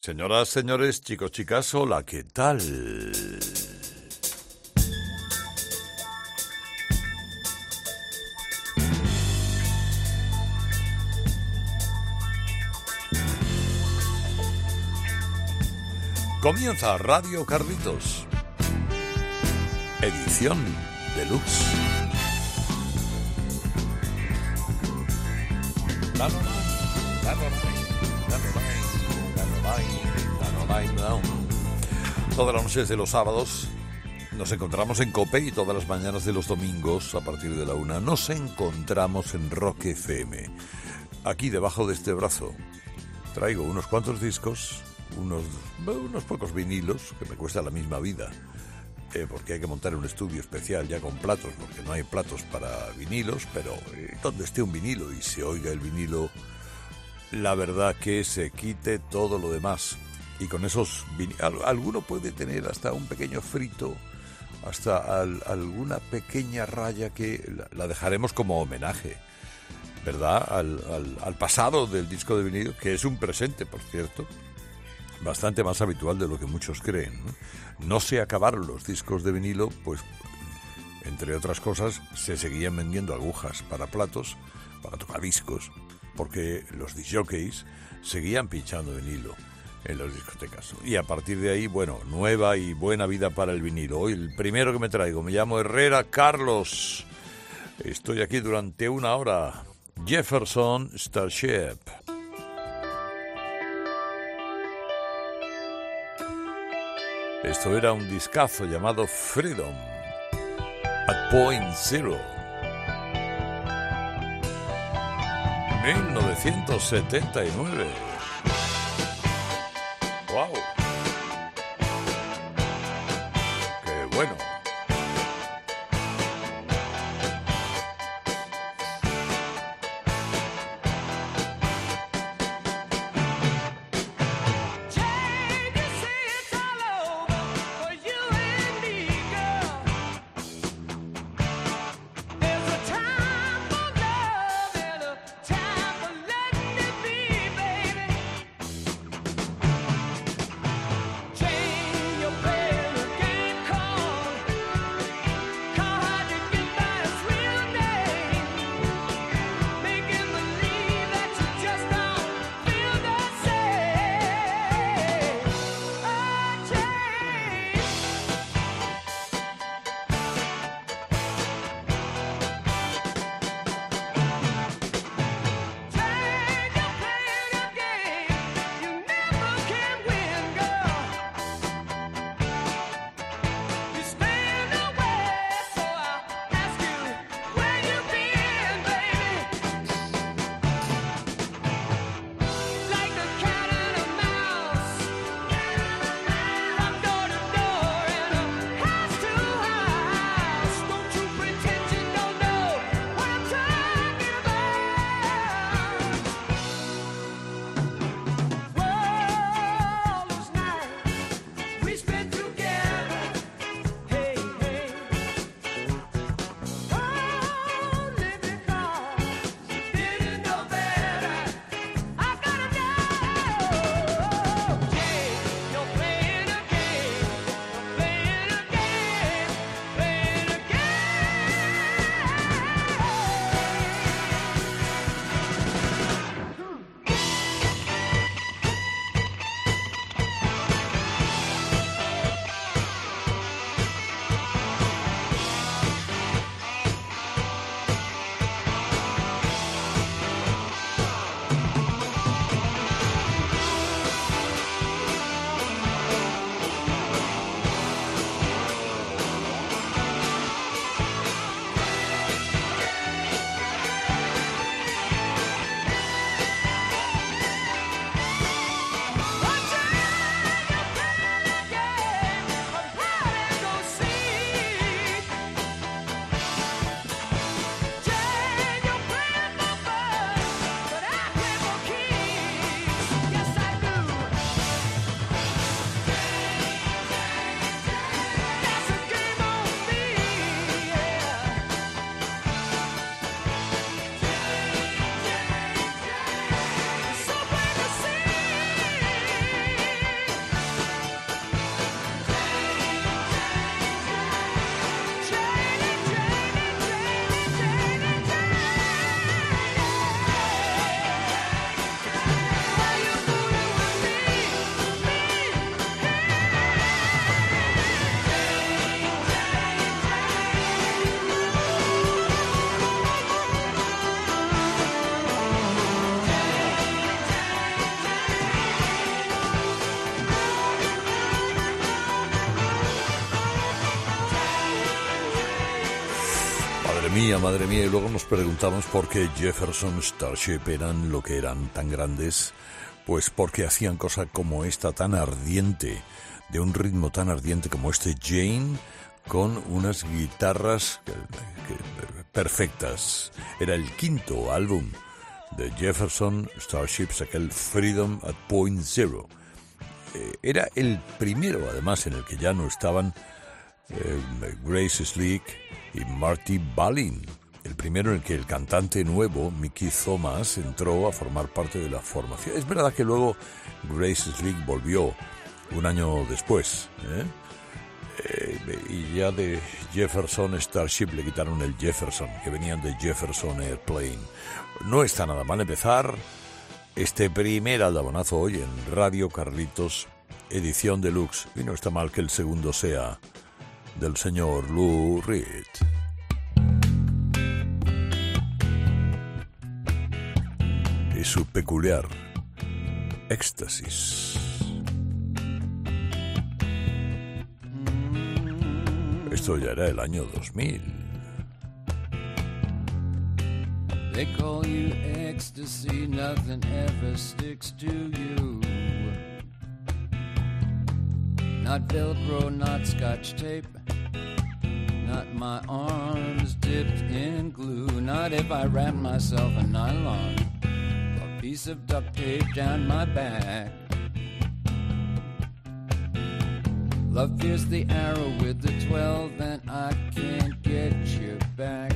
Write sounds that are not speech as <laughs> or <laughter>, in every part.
Señoras, señores, chicos, chicas, hola, ¿qué tal? Comienza Radio Carlitos. Edición deluxe. Todas las noches de los sábados nos encontramos en Cope y todas las mañanas de los domingos a partir de la una nos encontramos en Rock FM. Aquí debajo de este brazo traigo unos cuantos discos, unos, unos pocos vinilos que me cuesta la misma vida. Eh, porque hay que montar un estudio especial ya con platos, porque no hay platos para vinilos, pero eh, donde esté un vinilo y se oiga el vinilo, la verdad que se quite todo lo demás. Y con esos alguno puede tener hasta un pequeño frito hasta alguna pequeña raya que la, dejaremos como homenaje verdad al, pasado del disco de vinilo que es un presente por cierto bastante más habitual de lo que muchos creen no se acabaron los discos de vinilo pues entre otras cosas se seguían vendiendo agujas para platos para tocar discos porque los disjockeys seguían pinchando vinilo en las discotecas. Y a partir de ahí, bueno, nueva y buena vida para el vinilo. Hoy el primero que me traigo, me llamo Herrera Carlos. Estoy aquí durante una hora. Jefferson Starship. Esto era un discazo llamado Freedom at Point Zero. 1979. Madre mía, madre mía, y luego nos preguntamos por qué Jefferson Starship eran lo que eran tan grandes, pues porque hacían cosas como esta tan ardiente, de un ritmo tan ardiente como este Jane, con unas guitarras perfectas. Era el quinto álbum de Jefferson Starships, aquel Freedom at Point Zero. Eh, era el primero, además, en el que ya no estaban eh, Grace Slick y Marty Balin. El primero en el que el cantante nuevo, Mickey Thomas, entró a formar parte de la formación. Es verdad que luego Grace Slick volvió un año después. ¿eh? y ya de Jefferson Starship le quitaron el Jefferson, que venían de Jefferson Airplane. No está nada mal empezar este primer aldabonazo hoy en Radio Carlitos, edición deluxe. Y no está mal que el segundo sea del señor Lou Reed. Y su peculiar éxtasis. Esto ya era el año 2000. They call you ecstasy, nothing ever sticks to you. Not Velcro, not scotch tape, not my arms dipped in glue. Not if I wrap myself in nylon, a piece of duct tape down my back. Love pierced the arrow with the 12, and I can't get you back.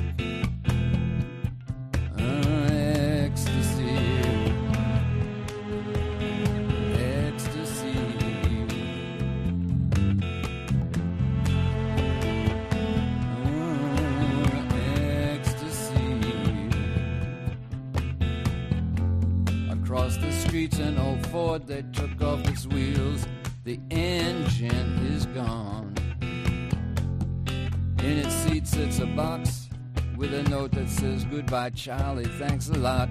Streets an old Ford that took off its wheels. The engine is gone. In its seat sits a box with a note that says, Goodbye, Charlie, thanks a lot.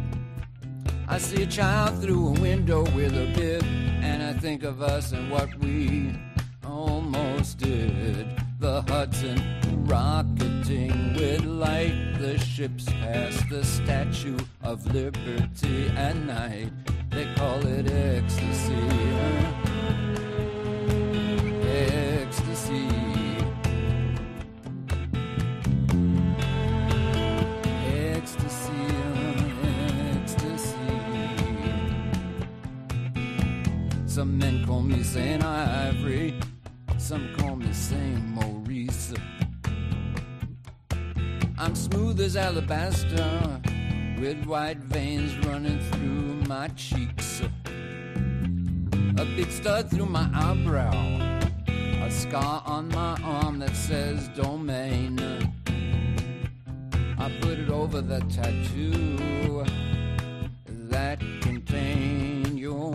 I see a child through a window with a bib, and I think of us and what we almost did. The Hudson rocketing with light, the ships past the Statue of Liberty at night. They call it ecstasy. Ecstasy. Ecstasy. Ecstasy. Some men call me Saint Ivory. Some call me Saint Maurice. I'm smooth as alabaster with white veins running through my cheeks, a big stud through my eyebrow, a scar on my arm that says domain. I put it over the tattoo that contained your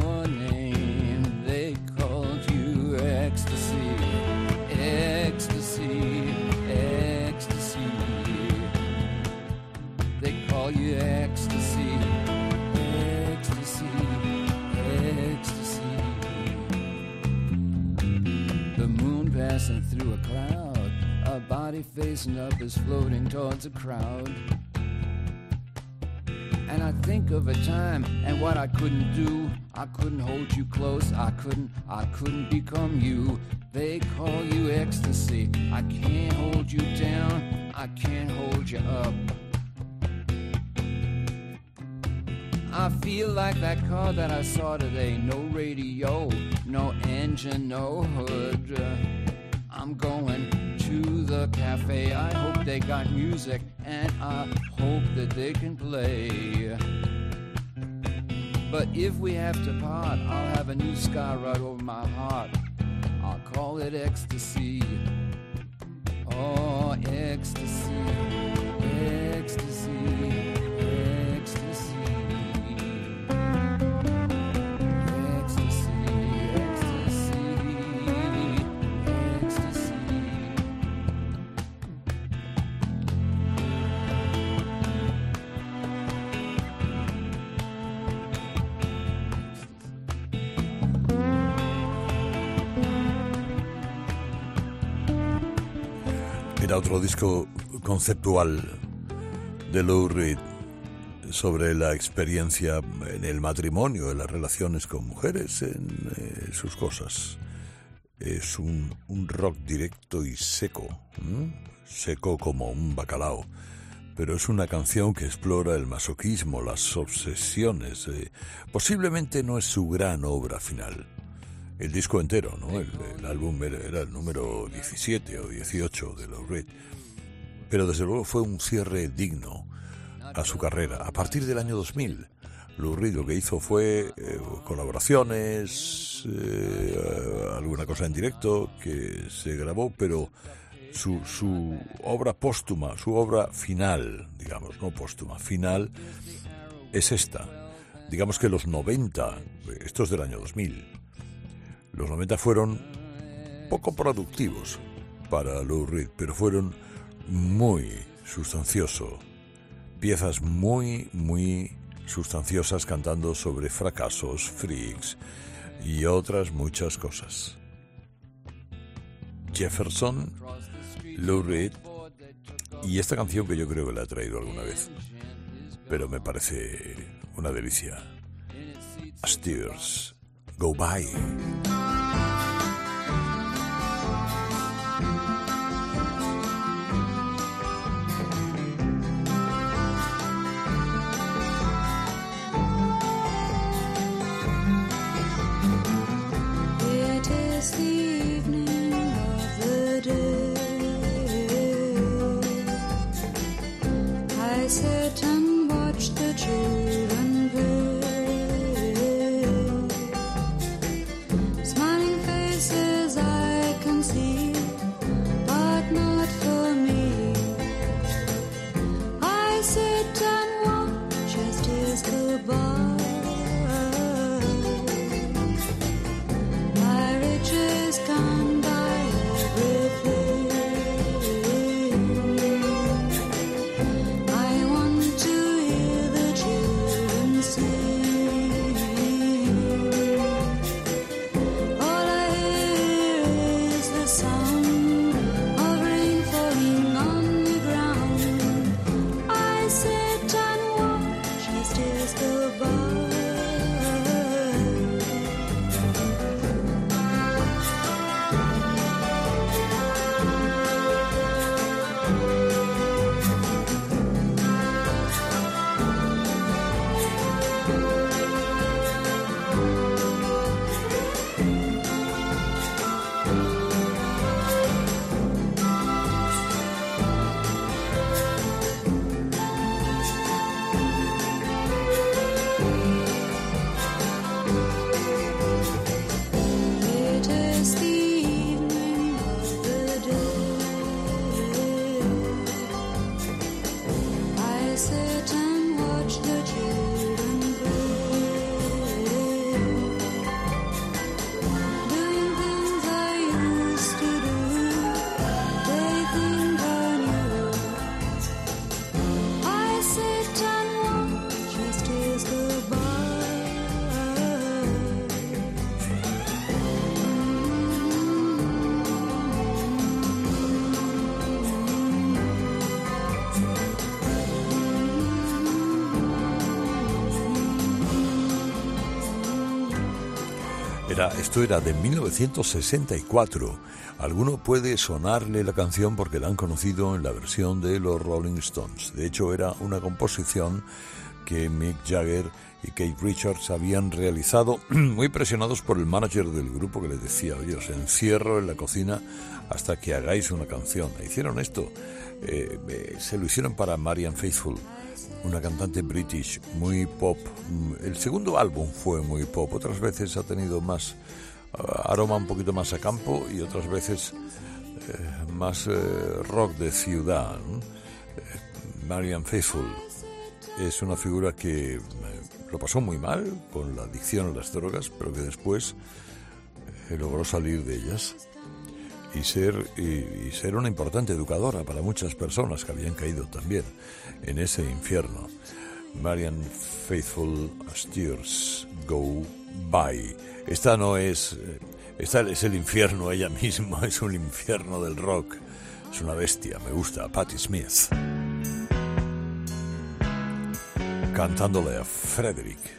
through a cloud. A body facing up is floating towards a crowd. And I think of a time and what I couldn't do. I couldn't hold you close. I couldn't, I couldn't become you. They call you ecstasy. I can't hold you down. I can't hold you up. I feel like that car that I saw today. No radio, no engine, no hood. I'm going to the cafe. I hope they got music and I hope that they can play. But if we have to part, I'll have a new scar right over my heart. I'll call it ecstasy. Oh, ecstasy, ecstasy. Otro disco conceptual de Lou Reed sobre la experiencia en el matrimonio, en las relaciones con mujeres, en eh, sus cosas. Es un, rock directo y seco, seco como un bacalao, pero es una canción que explora el masoquismo, las obsesiones. Eh, posiblemente no es su gran obra final. El disco entero, ¿no? El, álbum era, el número 17 o 18 de Lou Reed. Pero desde luego fue un cierre digno a su carrera. A partir del año 2000, Lou Reed lo que hizo fue eh, colaboraciones, eh, alguna cosa en directo que se grabó, pero su, su obra póstuma, su obra final, digamos, no póstuma, final, es esta. Digamos que los 90, esto es del año 2000, los 90 fueron poco productivos para Lou Reed, pero fueron muy sustanciosos. Piezas muy, muy sustanciosas cantando sobre fracasos, freaks y otras muchas cosas. Jefferson, Lou Reed y esta canción que yo creo que la he traído alguna vez, pero me parece una delicia. Steers, Go Esto era de 1964. Alguno puede sonarle la canción porque la han conocido en la versión de los Rolling Stones. De hecho, era una composición que Mick Jagger y Kate Richards habían realizado, <clears throat> muy presionados por el manager del grupo que les decía, oye, os encierro en la cocina hasta que hagáis una canción. Hicieron esto, eh, eh, se lo hicieron para Marian Faithful una cantante british muy pop. El segundo álbum fue muy pop, otras veces ha tenido más uh, aroma un poquito más a campo y otras veces eh, más eh, rock de ciudad. Eh, Marian Faithful es una figura que lo pasó muy mal con la adicción a las drogas, pero que después logró salir de ellas y ser, y, ser una importante educadora para muchas personas que habían caído también en ese infierno. Marian Faithful Steers Go By. Esta no es. Eh, esta es el infierno ella misma, <laughs> es un infierno del rock. Es una bestia, me gusta. Patti Smith. cantándole a Frederick.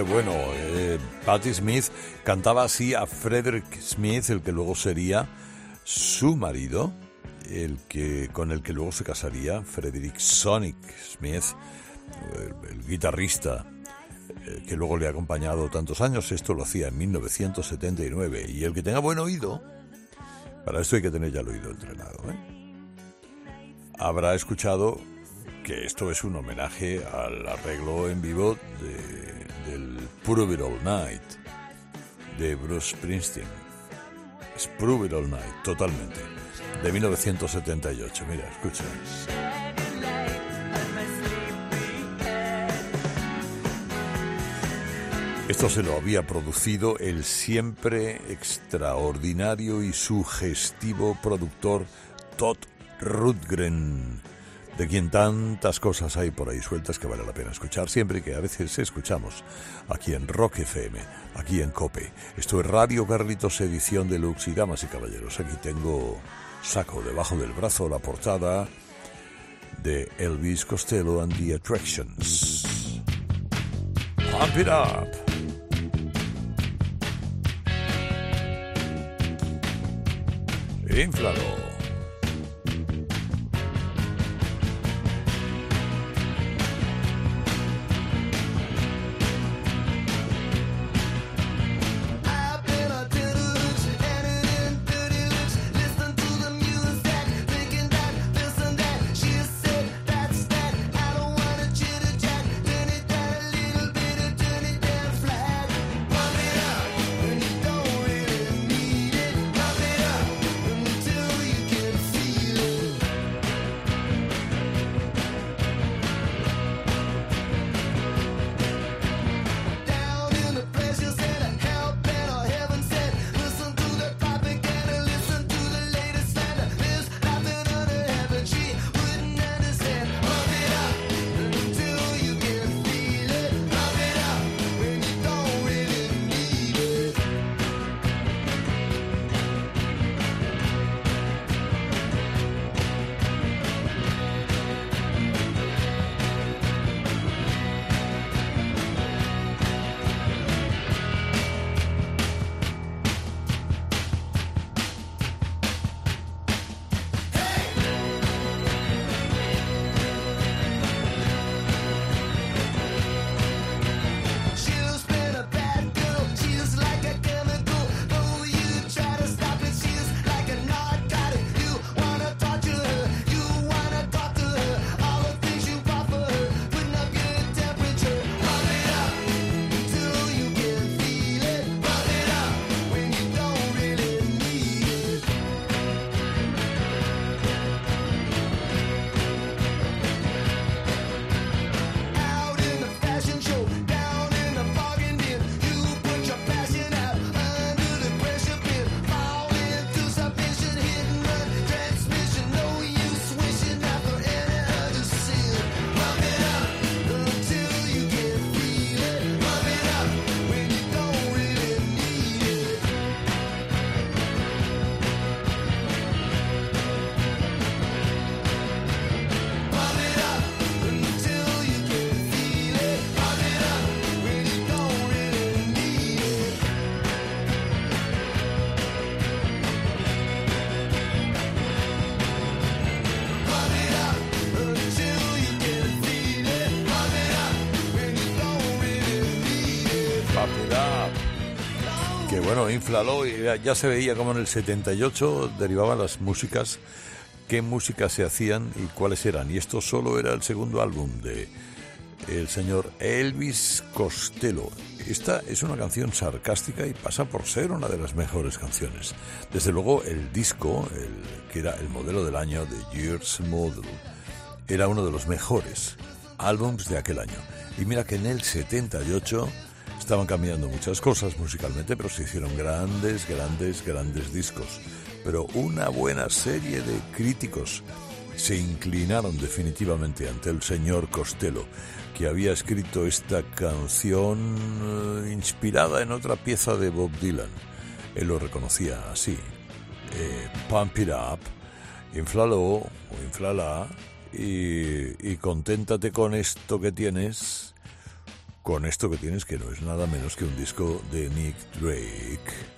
Bueno, eh, Patti Smith cantaba así a Frederick Smith, el que luego sería su marido, el que con el que luego se casaría, Frederick Sonic Smith, el, guitarrista eh, que luego le ha acompañado tantos años. Esto lo hacía en 1979. Y el que tenga buen oído, para esto hay que tener ya el oído entrenado, ¿eh? habrá escuchado que esto es un homenaje al arreglo en vivo de del Prove It All Night de Bruce Springsteen. Es Prove It All Night, totalmente. De 1978. Mira, escucha. Esto se lo había producido el siempre extraordinario y sugestivo productor Todd Rudgren de quien tantas cosas hay por ahí sueltas que vale la pena escuchar siempre que a veces escuchamos aquí en Rock FM, aquí en Cope. Esto es Radio Carlitos edición de Lux y damas y caballeros. Aquí tengo saco debajo del brazo la portada de Elvis Costello and the Attractions. Pump it up. Inflado. Bueno, Inflalo ya se veía como en el 78 derivaban las músicas, qué músicas se hacían y cuáles eran. Y esto solo era el segundo álbum de el señor Elvis Costello. Esta es una canción sarcástica y pasa por ser una de las mejores canciones. Desde luego el disco, que era el modelo del año de Years Model, era uno de los mejores álbums de aquel año. Y mira que en el 78 estaban cambiando muchas cosas musicalmente, pero se hicieron grandes, grandes, grandes discos. Pero una buena serie de críticos se inclinaron definitivamente ante el señor Costello, que había escrito esta canción eh, inspirada en otra pieza de Bob Dylan. Él lo reconocía así. Eh, Pump It Up, inflalo o inflala y, y conténtate con esto que tienes, con esto que tienes que no es nada menos que un disco de Nick Drake.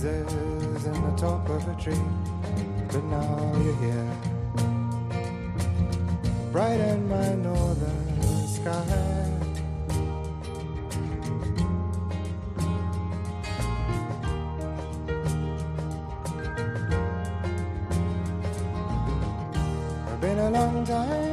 Breezes in the top of a tree, but now you're here. Bright in my northern sky. Would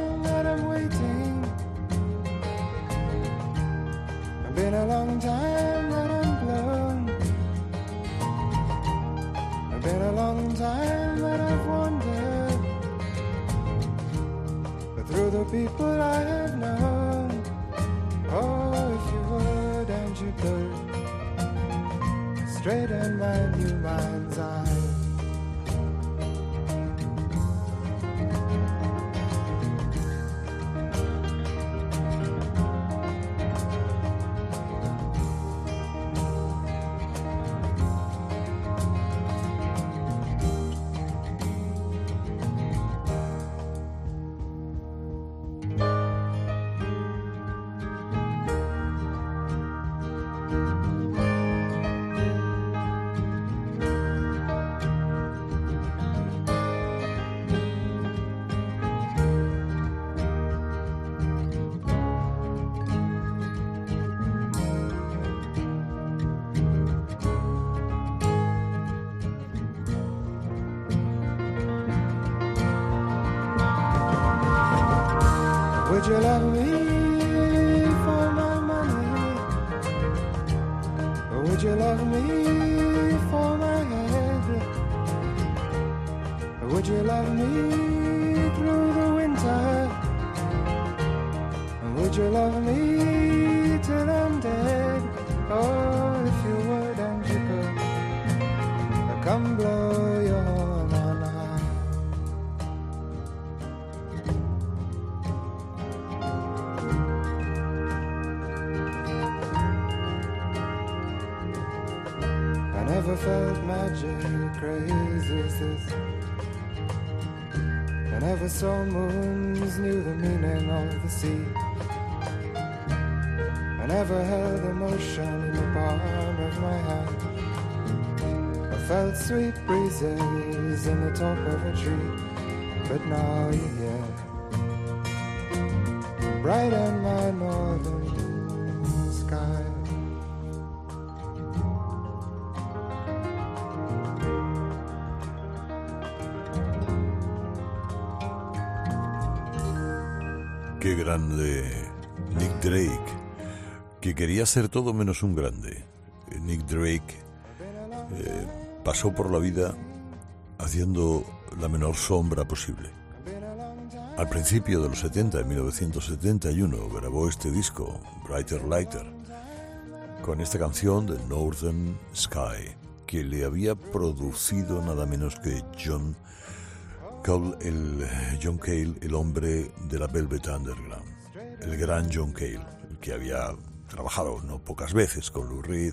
blow your high. never felt magic this. I never saw moons, knew the meaning of the sea. I never held emotion in the palm of my hand. Felt sweet breezes in the top of a tree, but now you're here, bright in my northern sky. grande Nick Drake, que quería ser todo menos un grande. Nick Drake eh, pasó por la vida haciendo la menor sombra posible. Al principio de los 70, en 1971, grabó este disco, Brighter Lighter, con esta canción de Northern Sky, que le había producido nada menos que John el John Cale, el hombre de la Velvet Underground, el gran John Cale, el que había trabajado no pocas veces con Lou Reed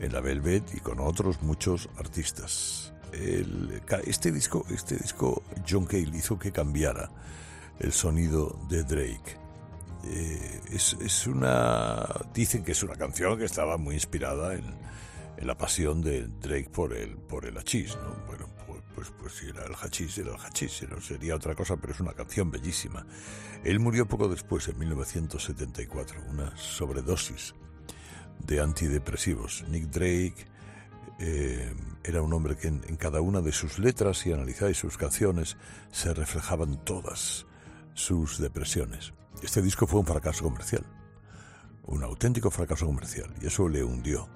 en la Velvet y con otros muchos artistas. este disco, este disco John Cale hizo que cambiara el sonido de Drake. Eh, es, una, dicen que es una canción que estaba muy inspirada en, en la pasión de Drake por el, por el hachís, ¿no? Bueno, pues, pues si era el hachís, era el hachís, no sería otra cosa, pero es una canción bellísima. Él murió poco después, en 1974, una sobredosis de antidepresivos. Nick Drake eh, era un hombre que en, cada una de sus letras, y analizáis sus canciones, se reflejaban todas sus depresiones. Este disco fue un fracaso comercial, un auténtico fracaso comercial, y eso le hundió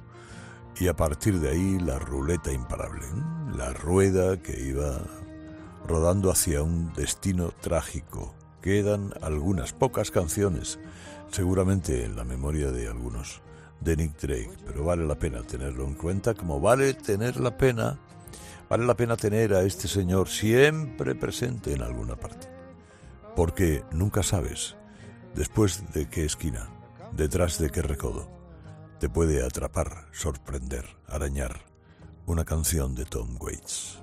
y a partir de ahí la ruleta imparable, la rueda que iba rodando hacia un destino trágico. Quedan algunas pocas canciones, seguramente en la memoria de algunos, de Nick Drake, pero vale la pena tenerlo en cuenta, como vale tener la pena, vale la pena tener a este señor siempre presente en alguna parte, porque nunca sabes después de qué esquina, detrás de qué recodo te puede atrapar, sorprender, arañar una canción de Tom Waits.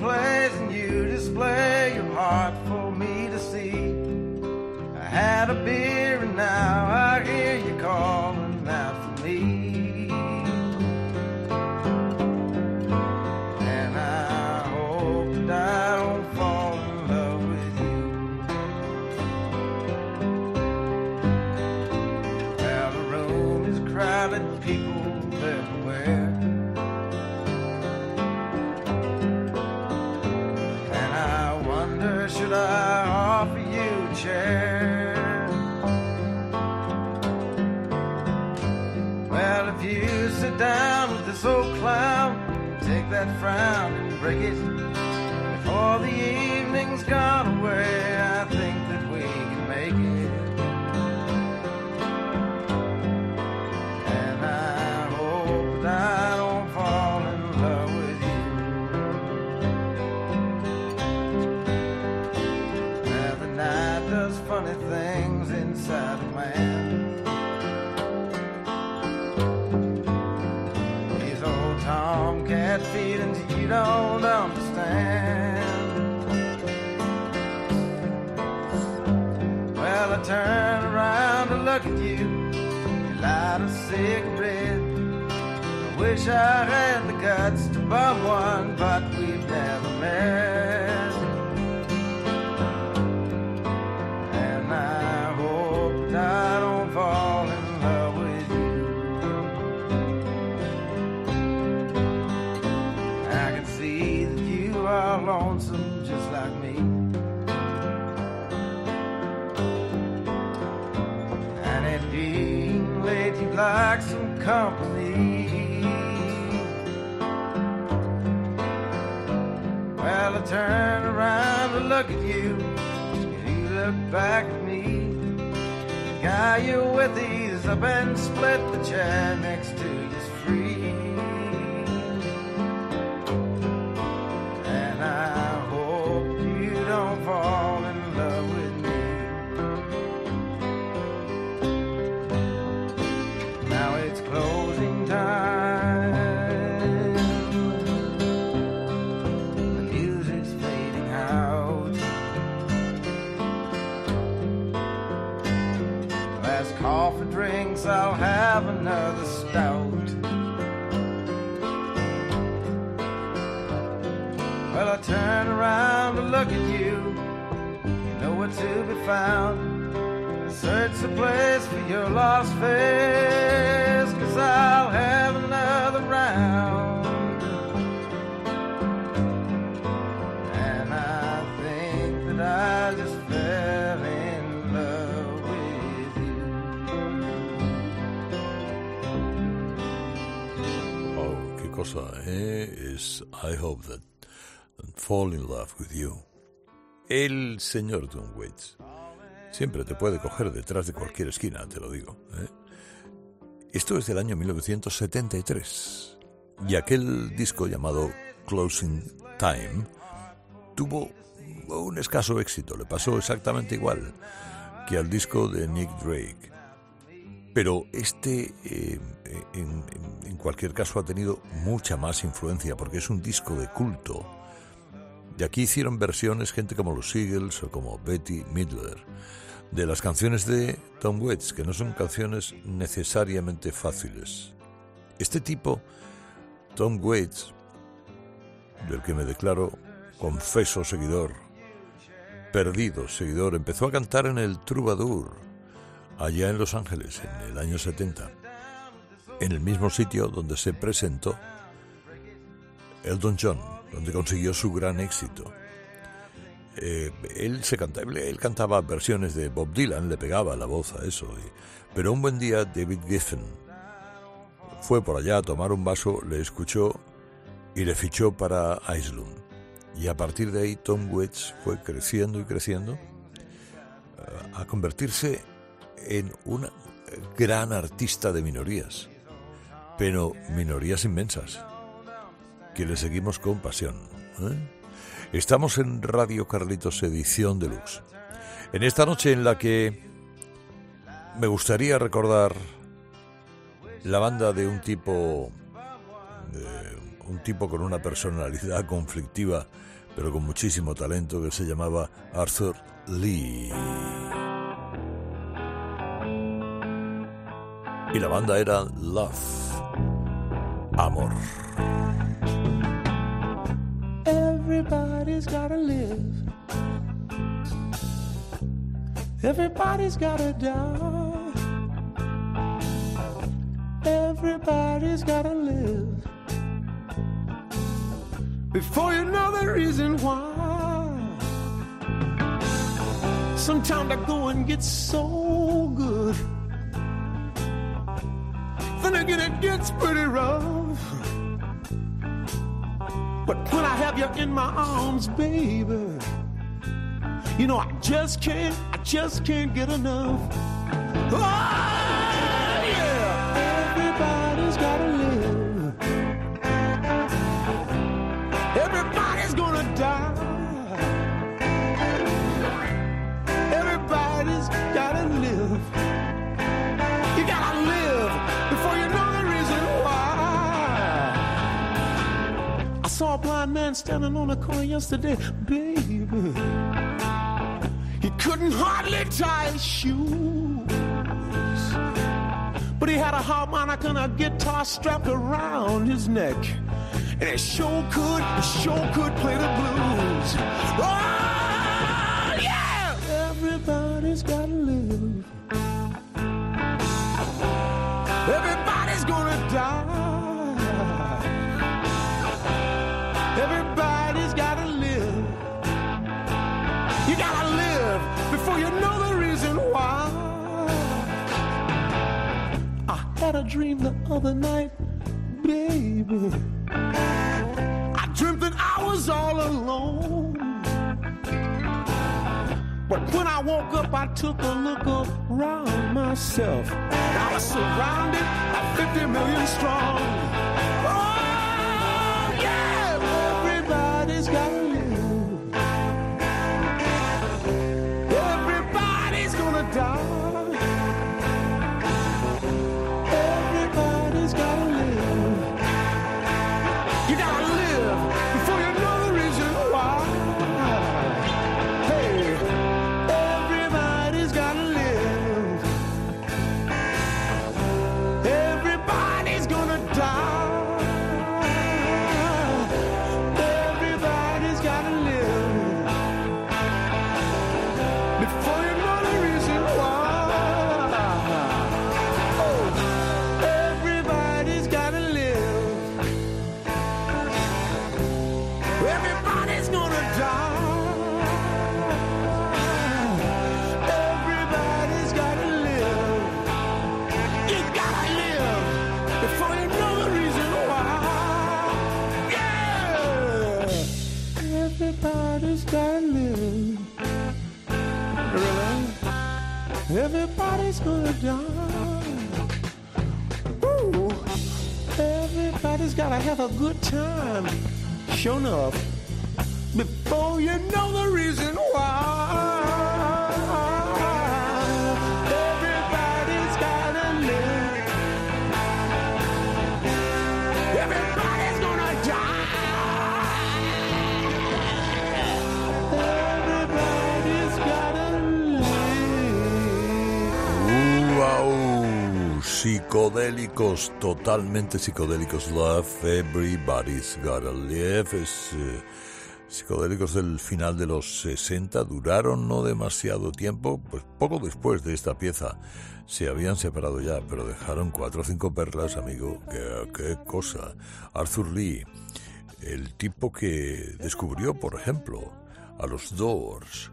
music and you display your heart for me to see. I had a beer and now I forget before the evening's gone. sick. I wish I had the guts to bum one, but we've never met. like some company. Well, I turn around to look at you, and you look back at me. The guy you're with, he's up and split the chair next to found. Search the place for your lost faith. guess I'll have another round. And I think that I just fell in love with you. Oh, qué cosa, ¿eh? Es I hope that and fall in love with you. El señor Tom Waits siempre te puede coger detrás de cualquier esquina, te lo digo. ¿eh? Esto es del año 1973 y aquel disco llamado Closing Time tuvo un escaso éxito, le pasó exactamente igual que al disco de Nick Drake. Pero este, eh, en, cualquier caso, ha tenido mucha más influencia porque es un disco de culto. De aquí hicieron versiones gente como los Eagles o como Betty Midler de las canciones de Tom Waits, que no son canciones necesariamente fáciles. Este tipo, Tom Waits, del que me declaro confeso seguidor, perdido seguidor, empezó a cantar en el Troubadour, allá en Los Ángeles, en el año 70, en el mismo sitio donde se presentó Elton John, donde consiguió su gran éxito. Eh, él, se canta, él, cantaba versiones de Bob Dylan, le pegaba la voz a eso. pero un buen día David Giffen fue por allá a tomar un vaso, le escuchó y le fichó para Iceland. Y a partir de ahí Tom Waits fue creciendo y creciendo eh, a convertirse en un gran artista de minorías, pero minorías inmensas, que le seguimos con pasión. ¿eh? Estamos en Radio Carlitos Edición Deluxe. En esta noche en la que me gustaría recordar la banda de un tipo, un tipo con una personalidad <laughs> conflictiva, pero con muchísimo talento, que se llamaba Arthur Lee. Y la banda era Love, Amor. Everybody's gotta live. Everybody's gotta die. Everybody's gotta live. Before you know the reason why. Sometimes the going gets so good. Then again, it gets pretty rough. But when I have you in my arms, baby, you know I just can't, I just can't get enough. Oh, blind man standing on a corner yesterday, baby. He couldn't hardly tie his shoes. But he had a harmonica and a guitar strapped around his neck. And it sure could, sure could play the blues. Oh, Had the other night, baby. I dreamt that I was all alone. But when I woke up, I took a look around myself. I was surrounded by 50 million strong. Everybody's gonna die. Ooh. Everybody's gotta have a good time. Sure up Before you know the reason why. Psicodélicos, totalmente psicodélicos. Love, everybody's gotta live. Es, eh, psicodélicos del final de los 60 duraron no demasiado tiempo, pues poco después de esta pieza. Se habían separado ya, pero dejaron cuatro o cinco perlas, amigo. ¡Qué, qué cosa! Arthur Lee, el tipo que descubrió, por ejemplo, a los Doors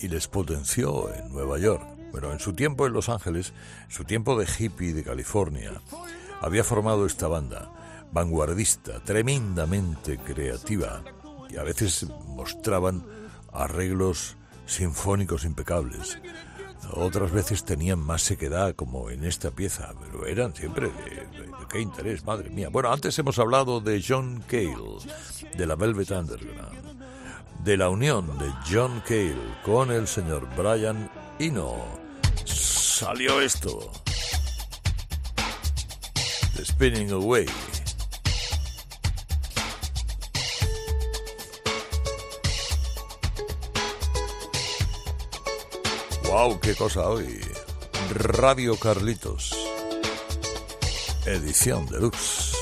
y les potenció en Nueva York. Bueno, en su tiempo en Los Ángeles, su tiempo de hippie de California, había formado esta banda, vanguardista, tremendamente creativa, y a veces mostraban arreglos sinfónicos impecables. Otras veces tenían más sequedad, como en esta pieza, pero eran siempre de, de- de qué interés, madre mía. Bueno, antes hemos hablado de John Cale, de la Velvet Underground de la unión de John Cale con el señor Brian Eno, salió esto. The Spinning Away. ¡Wow! ¡Qué cosa hoy! Radio Carlitos. Edición deluxe.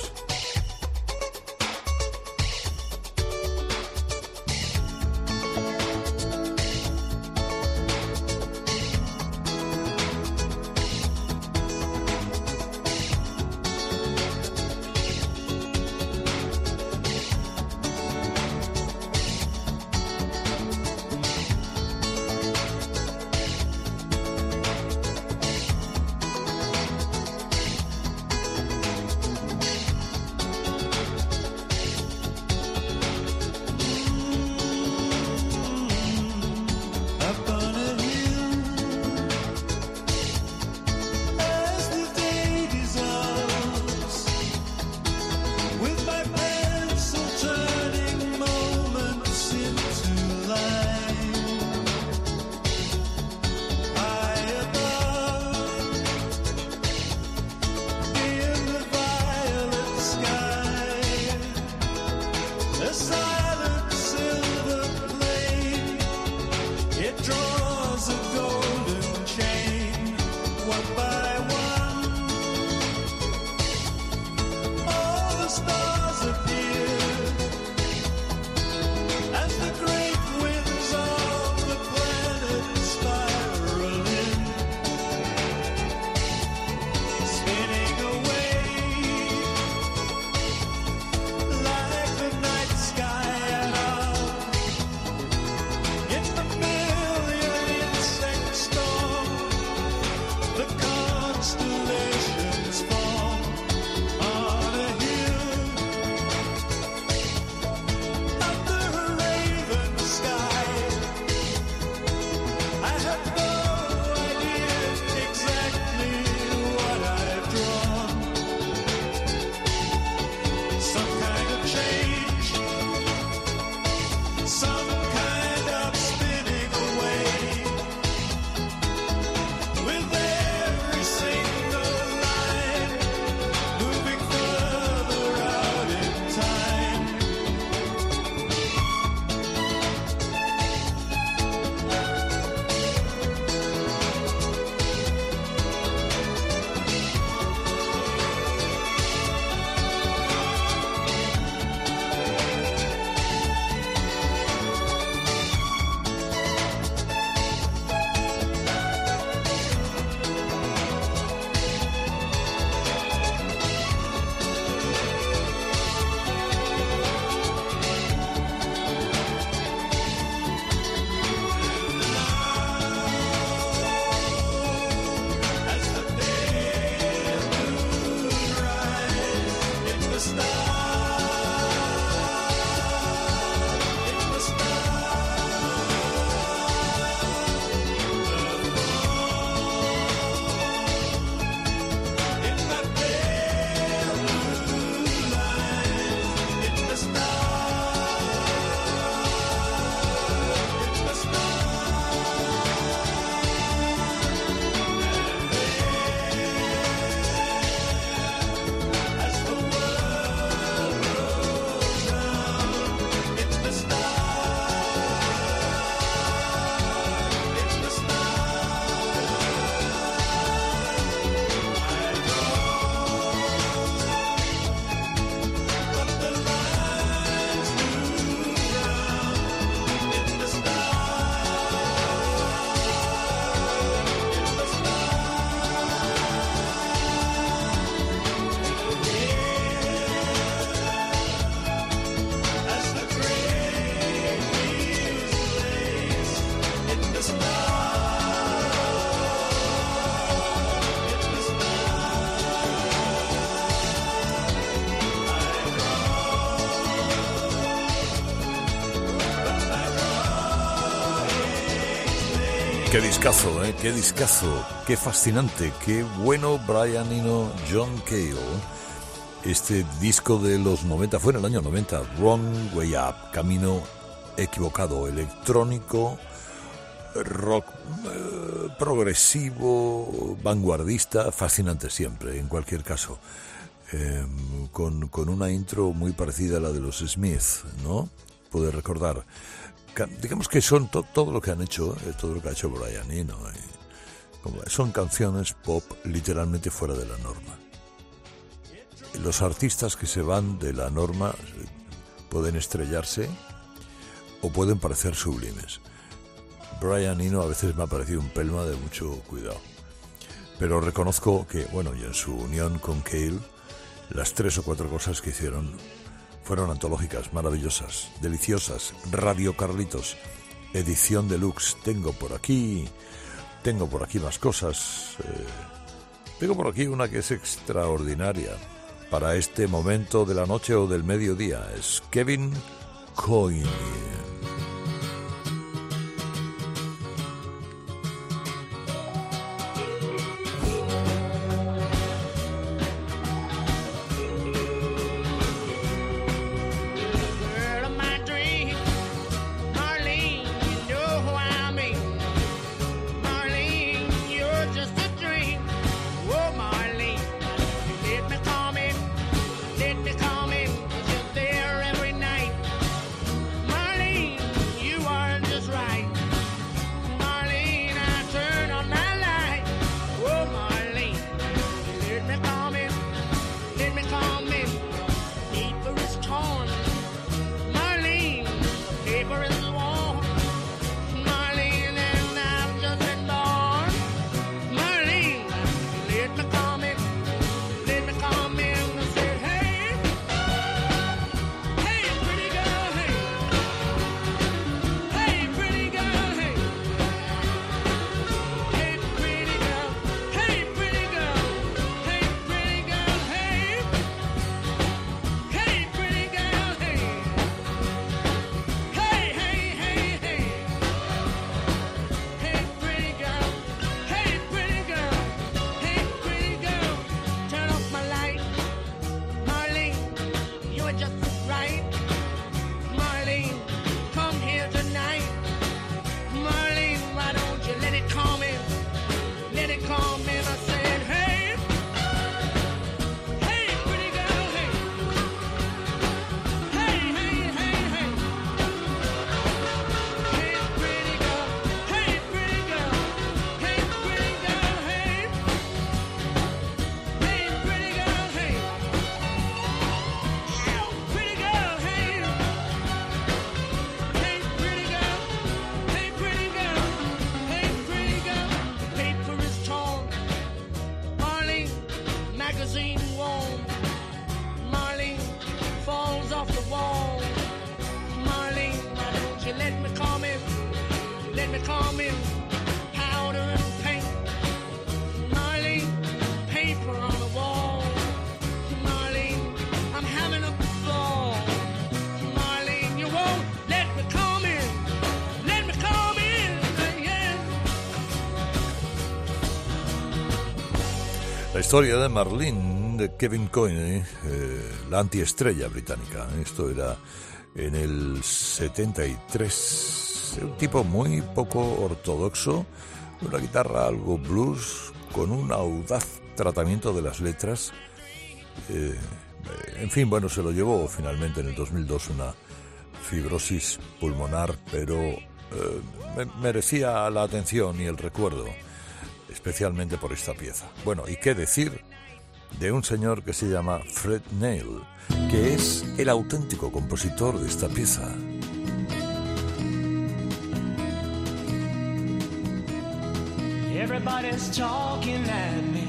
Qué discazo, ¿eh? Qué discazo. Qué fascinante. Qué bueno Brian Eno, John Cale. Este disco de los 90, fue en el año 90, Wrong Way Up, Camino Equivocado, electrónico, rock eh, progresivo, vanguardista, fascinante siempre, en cualquier caso. Em, con, con una intro muy parecida a la de los Smith, ¿no? Puede recordar digamos que son todo lo que han hecho, eh, todo lo que ha hecho Brian Eno. Eh, son canciones pop literalmente fuera de la norma. Los artistas que se van de la norma eh, pueden estrellarse o pueden parecer sublimes. Brian Eno a veces me ha parecido un pelma de mucho cuidado. Pero reconozco que, bueno, y en su unión con Cale, las tres o cuatro cosas que hicieron fueron antológicas, maravillosas, deliciosas. Radio Carlitos, edición deluxe. Tengo por aquí, tengo por aquí más cosas. Eh, tengo por aquí una que es extraordinaria para este momento de la noche o del mediodía. Es Kevin Coyne. Historia de Marlene de Kevin Coyne, eh, la antiestrella británica. Esto era en el 73. Un tipo muy poco ortodoxo, una guitarra algo blues, con un audaz tratamiento de las letras. Eh, en fin, bueno, se lo llevó finalmente en el 2002 una fibrosis pulmonar, pero eh, merecía la atención y el recuerdo especialmente por esta pieza. Bueno, ¿y qué decir de un señor que se llama Fred Neil, que es el auténtico compositor de esta pieza? Everybody's talking at me.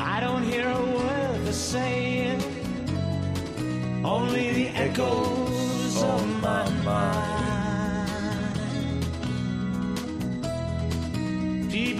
I don't hear a word they're saying. Only the echoes of my mind.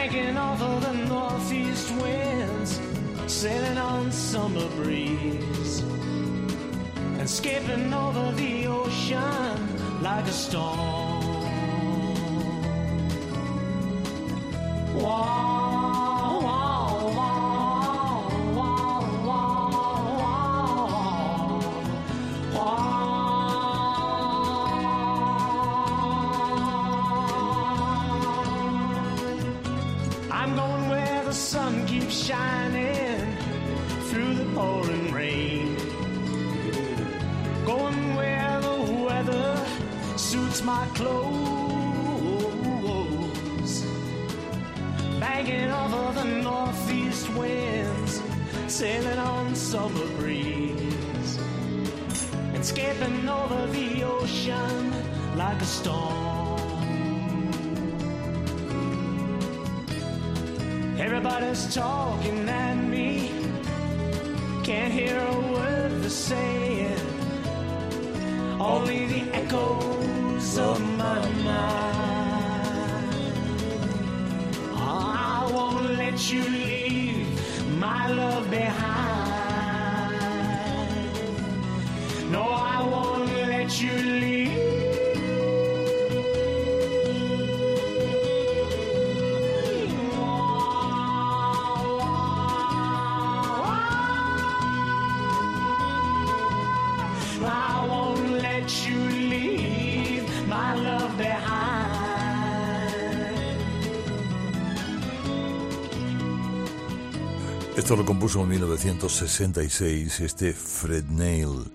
Banking off of the northeast winds, sailing on summer breeze. And skipping over the ocean like a storm. Summer breeze. And skipping over the ocean like a storm. Everybody's talking at me. Can't hear a word they're saying. Only the echoes of my mind. Oh, I won't let you leave my love behind. Esto lo compuso en 1966 este Fred Neil.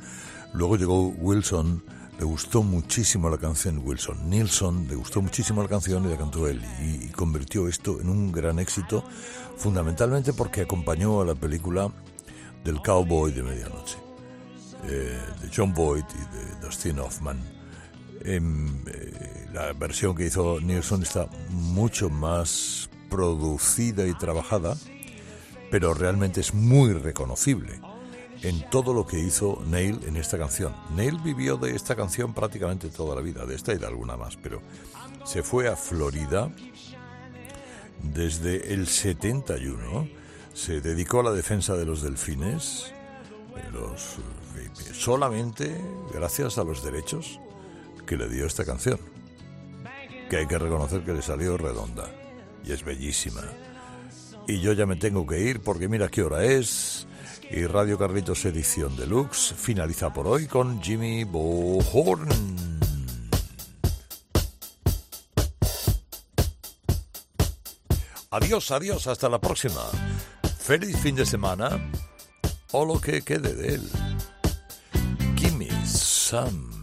Luego llegó Wilson, le gustó muchísimo la canción Wilson. Nilsson le gustó muchísimo la canción y la cantó él. Y, convirtió esto en un gran éxito, fundamentalmente porque acompañó a la película del Cowboy de Medianoche, eh, de John Boyd y de Dustin Hoffman. Em, eh, la versión que hizo Nilsson está mucho más producida y trabajada pero realmente es muy reconocible en todo lo que hizo Neil en esta canción. Neil vivió de esta canción prácticamente toda la vida, de esta y de alguna más, pero se fue a Florida desde el 71, se dedicó a la defensa de los delfines, de los, eh, solamente gracias a los derechos que le dio esta canción, que hay que reconocer que le salió redonda y es bellísima. Y yo ya me tengo que ir porque mira qué hora es. Y Radio Carlitos Edición Deluxe finaliza por hoy con Jimmy Bohorn. Adiós, adiós, hasta la próxima. Feliz fin de semana o lo que quede de él. Gimme some.